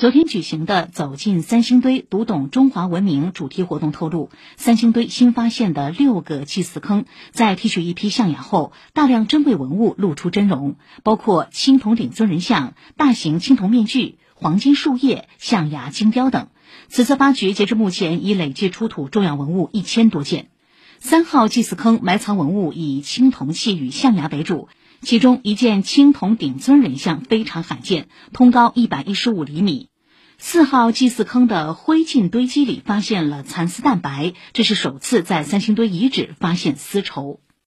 昨天举行的“走进三星堆，读懂中华文明”主题活动透露，三星堆新发现的六个祭祀坑，在提取一批象牙后，大量珍贵文物露出真容，包括青铜鼎尊人像、大型青铜面具、黄金树叶、象牙金雕等。此次发掘截至目前已累计出土重要文物一千多件。三号祭祀坑埋藏文物以青铜器与象牙为主。其中一件青铜鼎尊人像非常罕见，通高一百一十五厘米。四号祭祀坑的灰烬堆积里发现了蚕丝蛋白，这是首次在三星堆遗址发现丝绸。